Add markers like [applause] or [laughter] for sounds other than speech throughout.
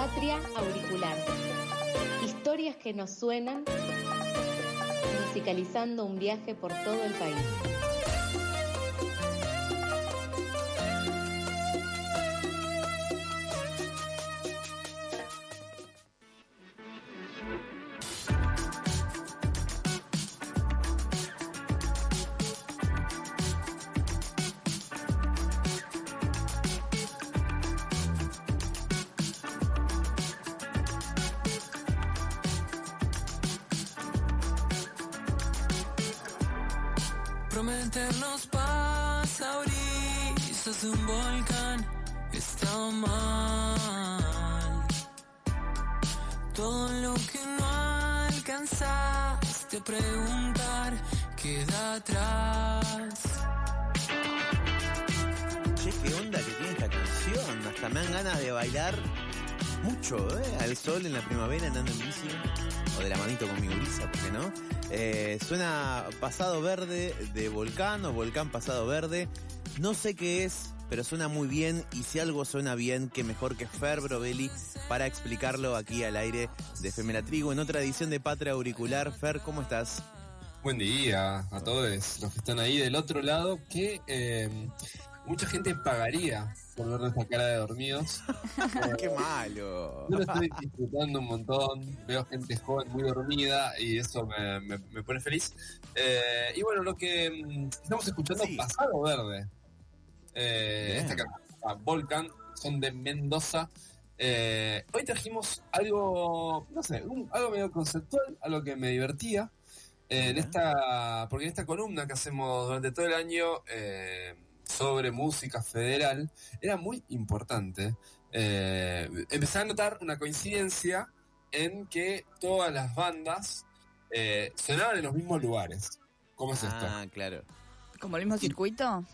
Patria Auricular. Historias que nos suenan, musicalizando un viaje por todo el país. Prometernos paz a orillas de un volcán está mal. Todo lo que no alcanzaste a preguntar queda atrás. Che, qué onda que tiene esta canción. Hasta me dan ganas de bailar mucho, ¿eh? Al sol en la primavera andando en bici. O de la manito con mi brisa, ¿por qué no? Eh, suena Pasado Verde de Volcán o Volcán Pasado Verde. No sé qué es, pero suena muy bien. Y si algo suena bien, qué mejor que Fer Brovelli para explicarlo aquí al aire de Femela Trigo en otra edición de Patria Auricular. Fer, ¿cómo estás? Buen día a todos los que están ahí del otro lado, que eh, mucha gente pagaría por ver nuestra cara de dormidos. [laughs] ¡Qué malo! Yo lo estoy disfrutando un montón, veo gente joven muy dormida y eso me, me- me pone feliz. Eh, y bueno, lo que mm, estamos escuchando, Sí. Pasado Verde. Eh, esta canción, Volcan, son de Mendoza. Eh, hoy trajimos algo, no sé, un- algo medio conceptual, algo que me divertía. Eh, en esta, porque en esta columna que hacemos durante todo el año eh, sobre música federal, era muy importante eh, empezar a notar una coincidencia en que todas las bandas eh, sonaban en los mismos lugares. ¿Cómo es esto? Ah, claro. ¿Como el mismo circuito?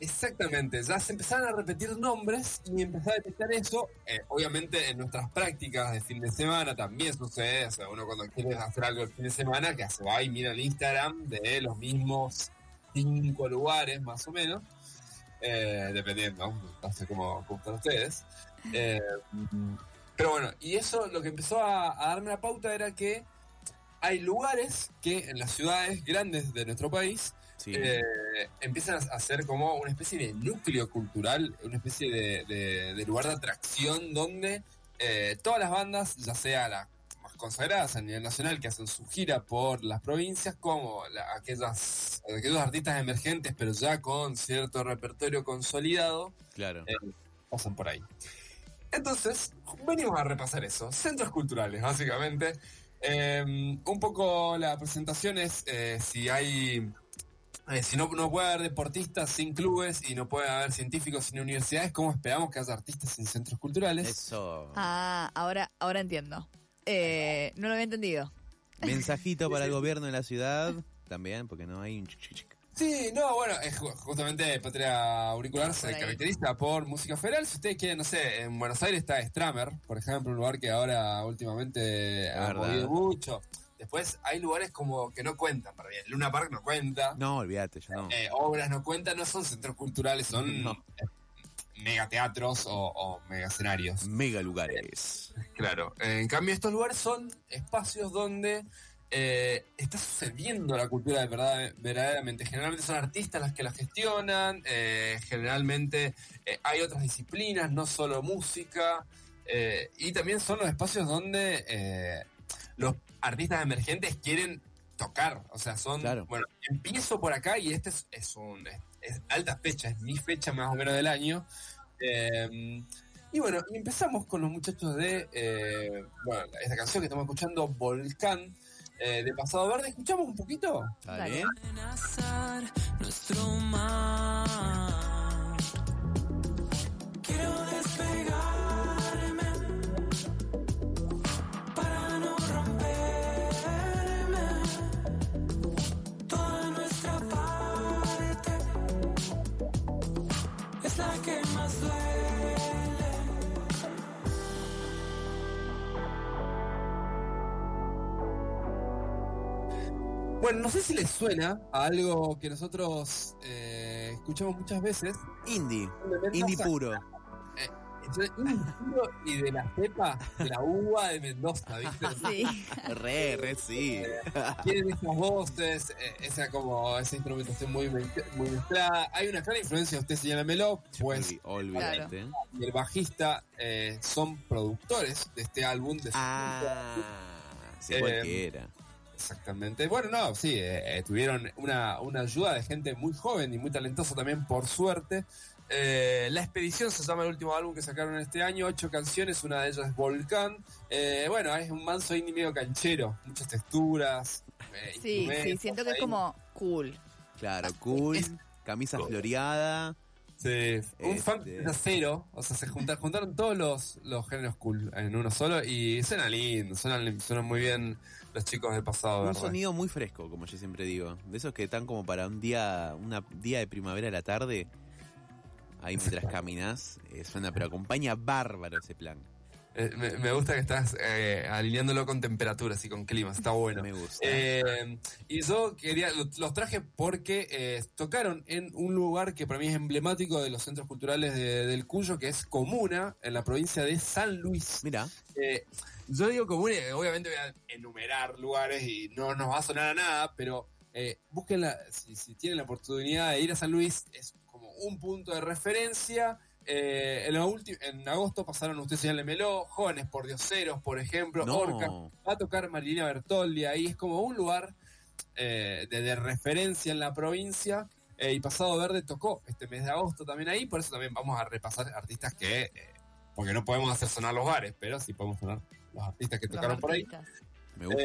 Exactamente, ya se empezaron a repetir nombres y empezar a detectar eso. Eh, obviamente en nuestras prácticas de fin de semana también sucede, o sea, uno cuando quiere hacer algo el fin de semana, que se va y mira el Instagram de los mismos cinco lugares más o menos, eh, dependiendo, no sé cómo, cómo están ustedes. Eh, pero bueno, y eso lo que empezó a, a darme la pauta era que hay lugares que en las ciudades grandes de nuestro país Sí. eh, empiezan a ser como una especie de núcleo cultural, una especie de, de- de lugar de atracción donde eh, todas las bandas, ya sea más consagradas a nivel nacional, que hacen su gira por las provincias, como la- aquellas, aquellos artistas emergentes, pero ya con cierto repertorio consolidado, claro. eh, pasan por ahí. Entonces, venimos a repasar eso. Centros culturales, básicamente. Eh, un poco la presentación es eh, si hay. eh, si no, no puede haber deportistas sin clubes y no puede haber científicos sin universidades, ¿cómo esperamos que haya artistas sin centros culturales? Eso. Ah, ahora, ahora entiendo. Eh, no lo había entendido. Mensajito para [laughs] el gobierno de la ciudad. También, porque no hay un chic, chic, chic. Sí, no, bueno, es justamente Patria Auricular se caracteriza por música federal. Si ustedes quieren, no sé, en Buenos Aires está Stramer, por ejemplo, un lugar que ahora últimamente ha movido mucho. Después hay lugares como que no cuentan para bien. Luna Park no cuenta. No, olvídate, yo no. Eh, obras no cuentan, no son centros culturales, son [laughs] No. Eh, megateatros o, o megaescenarios. Mega lugares. Claro. En cambio, estos lugares son espacios donde eh, está sucediendo la cultura de verdad, verdaderamente. Generalmente son artistas las que la gestionan, eh, generalmente eh, hay otras disciplinas, no solo música, eh, y también son los espacios donde eh, los artistas emergentes quieren tocar. O sea, son. Claro. Bueno, empiezo por acá y este es, es un. Es- alta fecha, es mi fecha más o menos del año. Eh, y bueno, y empezamos con los muchachos de eh, bueno, esta canción que estamos escuchando, Volcán, eh, de Pasado Verde. ¿Escuchamos un poquito? Amenazar nuestro mar. Quiero despegarme la que más duele. Bueno, no sé si les suena a algo que nosotros eh, escuchamos muchas veces. Indie. Indie puro. Yo- un [laughs] y de la cepa de la uva de Mendoza, ¿viste? [laughs] Sí. Re, re, sí. Tienen esas voces, eh, esa como esa instrumentación muy, muy mezclada. Hay una clara influencia, usted señálamelo, pues Olvídate. y el bajista eh, son productores de este álbum. De su- Ah, sí, Eh, cualquiera. Exactamente. Bueno, no, sí, eh, eh, tuvieron una, una ayuda de gente muy joven y muy talentosa también, por suerte. Eh, La Expedición se llama el último álbum que sacaron este año, ocho canciones, una de ellas es Volcán. Eh, bueno, es un manso indie medio canchero, muchas texturas. eh, Sí, sí, siento que es como cool. Claro, cool, camisa floreada. Sí, un Este- fan de cero, o sea, se junta- juntaron todos los, los géneros cool en uno solo y suena lindo, suenan, suenan muy bien los chicos del pasado. Un ¿verdad? sonido muy fresco, como yo siempre digo. De esos que están como para un día, una día de primavera a la tarde. Ahí mientras caminas, eh, suena, pero acompaña bárbaro ese plan. Eh, me, me gusta que estás eh, alineándolo con temperaturas y con climas, está bueno. Me gusta. Eh, y yo quería, lo- los traje porque tocaron en un lugar que para mí es emblemático de los centros culturales de- del Cuyo, que es Comuna, en la provincia de San Luis. Mira, yo digo Comuna, obviamente voy a enumerar lugares y no nos va a sonar a nada, pero eh, búsquenla, si, si tienen la oportunidad de ir a San Luis, es un punto de referencia. Eh, en, la ulti- en agosto pasaron ustedes ya Meló, Jóvenes por Dioseros, por ejemplo, no. Orca, va a tocar Marilina Bertoldi ahí, es como un lugar eh, de, de referencia en la provincia. eh, y Pasado Verde tocó este mes de agosto también ahí, por eso también vamos a repasar artistas que, eh, porque no podemos hacer sonar los bares, pero sí podemos sonar los artistas que Los tocaron por ahí. Me gusta.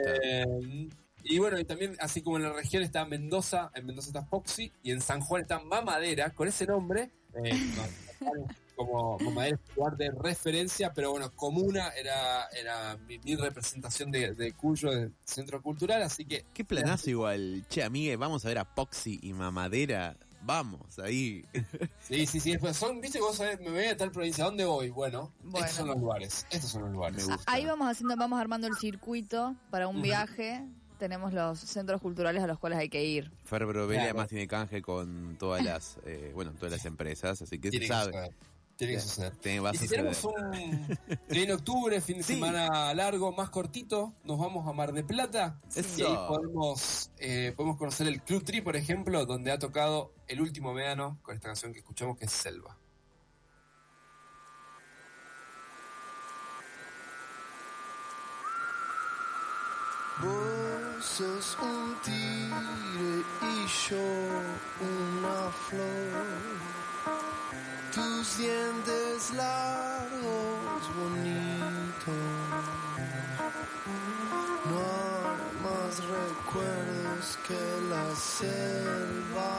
Y bueno, y también, así como en la región está Mendoza, en Mendoza está Foxy, y en San Juan está Mamadera, con ese nombre, eh, [laughs] como Mamadera es un lugar de referencia, pero bueno, Comuna era, era mi, mi representación de, de Cuyo, del Centro Cultural, así que Qué planazo igual. Che, amigue, vamos a ver a Poxy y Mamadera. Vamos, ahí. [laughs] sí, sí, sí, después son, viste que vos sabés, me voy a tal provincia, ¿a dónde voy? Bueno, Bueno. estos son los lugares, estos son los lugares. Me gusta. Ahí vamos haciendo, vamos armando el circuito para un viaje. Tenemos los centros culturales a los cuales hay que ir. Fer Brovelli Claro. además tiene canje con todas las, eh, bueno, todas las empresas, así que se Tiene que sabe. suceder, tiene que suceder. Te Y si tenemos un [laughs] en octubre, fin de Sí. semana largo, más cortito, nos vamos a Mar de Plata. Eso. Y ahí podemos, eh, podemos conocer el Club Tri, por ejemplo, donde ha tocado el último verano con esta canción que escuchamos que es Selva. Sos un tigre y yo una flor. Tus dientes largos, bonitos. No hay más recuerdos que la selva.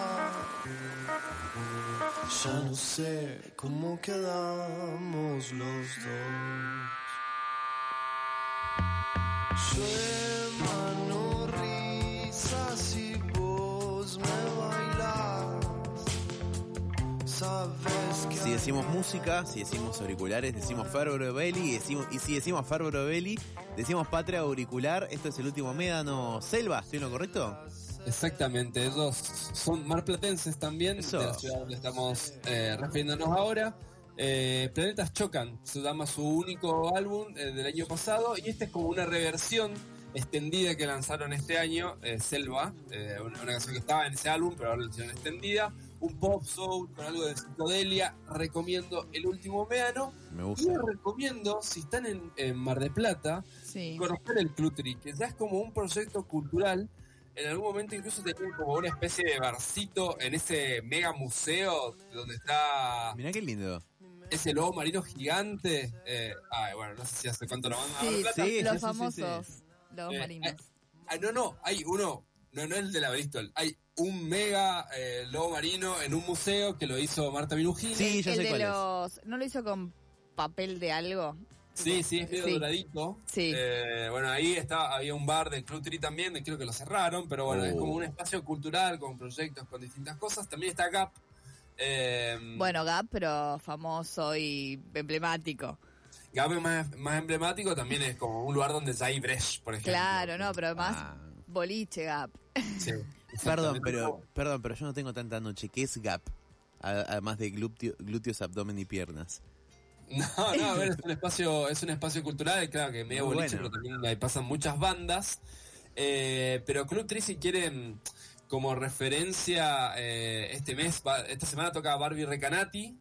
Ya no sé cómo quedamos los dos. Decimos música, si decimos auriculares, decimos Fer Brovelli, y, decimos, y si decimos Fer Brovelli, decimos Patria Auricular, esto es el último médano Selva, ¿estoy en lo correcto? Exactamente, ellos son marplatenses también, Eso. de la ciudad donde estamos eh, refiriéndonos ahora. Eh, Planetas Chocan, se llama su único álbum eh, del año pasado y esta es como una reversión extendida que lanzaron este año, Selva, una, una canción que estaba en ese álbum, pero ahora la hicieron extendida, un pop soul con algo de psicodelia, recomiendo El Último Méano Me y gusta. les recomiendo, si están en, en Mar de Plata, Sí. conocer el Clutri, que ya es como un proyecto cultural. En algún momento incluso tenían como una especie de barcito en ese mega museo donde está Mirá qué lindo. ese lobo marino gigante. Eh, ay, bueno, no sé si hace cuánto lo van a Sí. Sí, los sí, sí, famosos, los Eh, marinos. Ah, no, no, hay uno, no, no es el de la Bristol, hay un mega eh, lobo marino en un museo que lo hizo Marta Minujini. Sí, ya el sé de cuál es. los. ¿No lo hizo con papel de algo? Sí, sí, es medio Sí. doradito. Sí. Eh, bueno, ahí estaba, había un bar del Club Tri también, creo que lo cerraron, pero bueno, es Oh. como un espacio cultural con proyectos, con distintas cosas. También está Gap. Eh, Bueno, Gap, pero famoso y emblemático. Gap es más, más emblemático, también es como un lugar donde ya hay Bresh, por ejemplo. Claro, no, pero además Ah, boliche Gap. Sí, perdón, pero, perdón, pero yo no tengo tanta noche. ¿Qué es GAP? Además de glúteo- glúteos, abdomen y piernas. [laughs] No, no, a ver, es un espacio, es un espacio cultural, claro que medio boliche, bueno. pero también ahí pasan muchas bandas. Eh, pero Club Trisi quiere mm, como referencia eh, este mes, esta semana toca Barbie Recanati.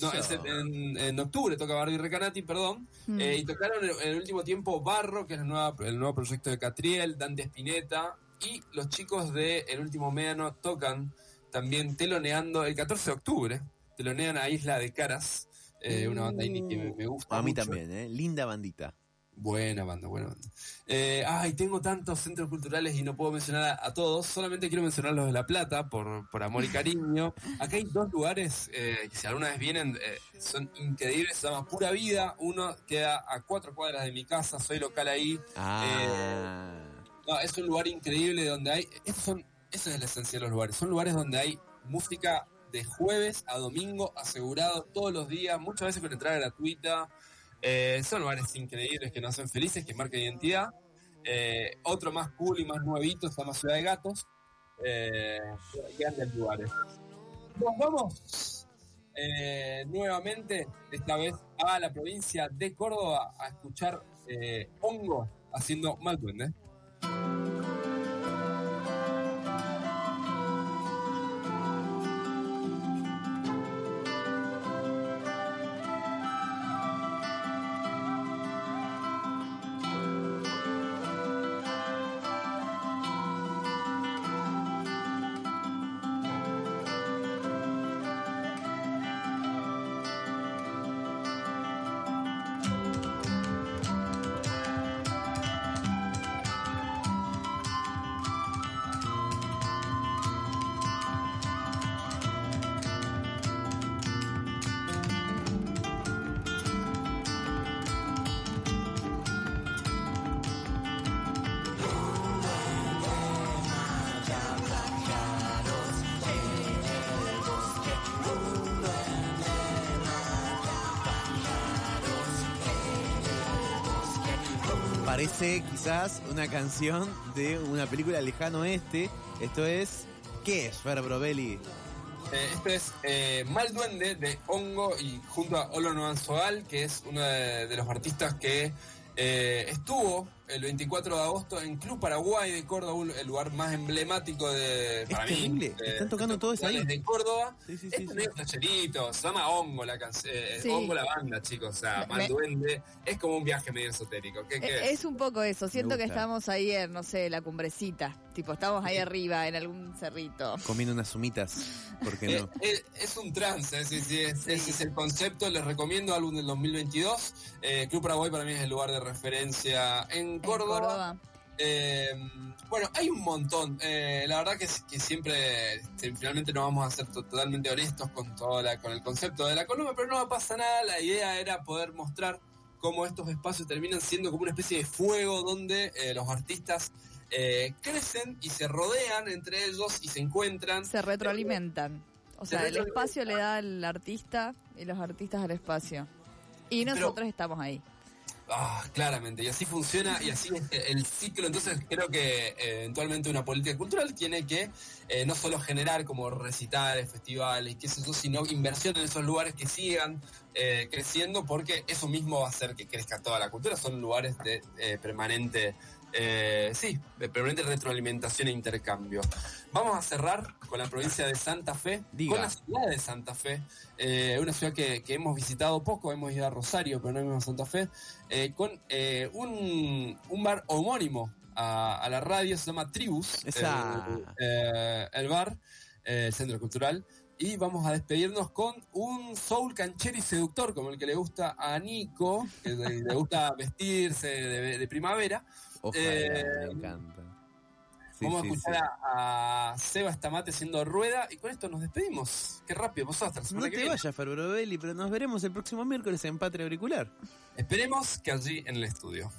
No, es en, en- en octubre toca Barbie Recanati, perdón. Mm. Eh, y tocaron en, en el último tiempo Barro, que es el nuevo, el nuevo proyecto de Catriel, Dante Spinetta. Y los chicos de El Último Médano tocan también teloneando el 14 de octubre. Telonean a Isla de Caras, eh, una banda indie que me, me gusta A mí mucho. también, ¿eh? Linda bandita. Buena banda, buena banda. Eh, ay, tengo tantos centros culturales y no puedo mencionar a, a todos. Solamente quiero mencionar los de La Plata por, por amor y cariño. Acá hay dos lugares eh, que si alguna vez vienen eh, son increíbles. Se llama Pura Vida. Uno queda a cuatro cuadras de mi casa. Soy local ahí. Ah. No, es un lugar increíble donde hay. Estos son, esa es la esencia de los lugares. Son lugares donde hay música de jueves a domingo asegurado todos los días, muchas veces con entrada gratuita. Eh, son lugares increíbles que nos hacen felices, que marcan identidad. Eh, otro más cool y más nuevito se llama Ciudad de Gatos. Eh, grandes lugares. Nos vamos eh, nuevamente, esta vez a la provincia de Córdoba, a escuchar Hongo haciendo Mal Duende. Parece quizás una canción de una película lejano oeste. Esto es. ¿Qué es, Fer Brovelli? Eh, este es eh, Mal Duende de Hongo y junto a Olo Noan Soal, que es uno de, de los artistas que eh, estuvo el 24 de agosto en Club Paraguay de Córdoba, el lugar más emblemático de. Es para mí, terrible, de- están tocando todos ahí. de Córdoba. Sí, sí, sí, sí. se llama Hongo la canción, Sí. Hongo la banda, chicos, o sea, Me- Mal me- Duende, es como un viaje medio esotérico. ¿Qué, qué Eh, Es un poco eso. Siento que estamos ahí en, no sé, la cumbrecita. Tipo, estamos ahí arriba, en algún cerrito. Comiendo unas sumitas. ¿Por qué Eh, no? eh, es un trance, sí, sí, es- ese es el concepto. Les recomiendo álbum del 2022. Eh, Club Paraguay para mí es el lugar de referencia en En Córdoba. Córdoba. Eh, bueno, hay un montón. Eh, la verdad que, que siempre, este, finalmente no vamos a ser to- totalmente honestos con, toda la- con el concepto de la columna, pero no pasa nada. La idea era poder mostrar cómo estos espacios terminan siendo como una especie de fuego donde eh, los artistas crecen y se rodean entre ellos y se encuentran. Se retroalimentan. O sea, el espacio le da al artista y los artistas al espacio. Y Pero- nosotros estamos ahí. Ah, claramente, y así funciona y así es el ciclo. Entonces creo que eh, eventualmente una política cultural tiene que eh, no solo generar como recitales, festivales, qué sé yo, sino inversión en esos lugares que sigan eh, creciendo porque eso mismo va a hacer que crezca toda la cultura. Son lugares de permanente, eh, sí, de permanente retroalimentación e intercambio. Vamos a cerrar con la provincia de Santa Fe, Diga. con la ciudad de Santa Fe, eh, una ciudad que, que hemos visitado poco, hemos ido a Rosario, pero no hemos ido a Santa Fe, eh, con un, un bar homónimo a, a la radio, se llama Tribus, el, el bar, el centro cultural. Y vamos a despedirnos con un soul canchero y seductor, como el que le gusta a Nico, que le, le gusta vestirse de, de primavera. Ojalá, eh, me encanta. Sí, Vamos sí, a escuchar a, a Seba Estamate haciendo rueda y con esto nos despedimos. Qué rápido, vos hasta la sí. semana No que te vayas, Brovelli, pero nos veremos el próximo miércoles en Patria Auricular. Esperemos que allí en el estudio.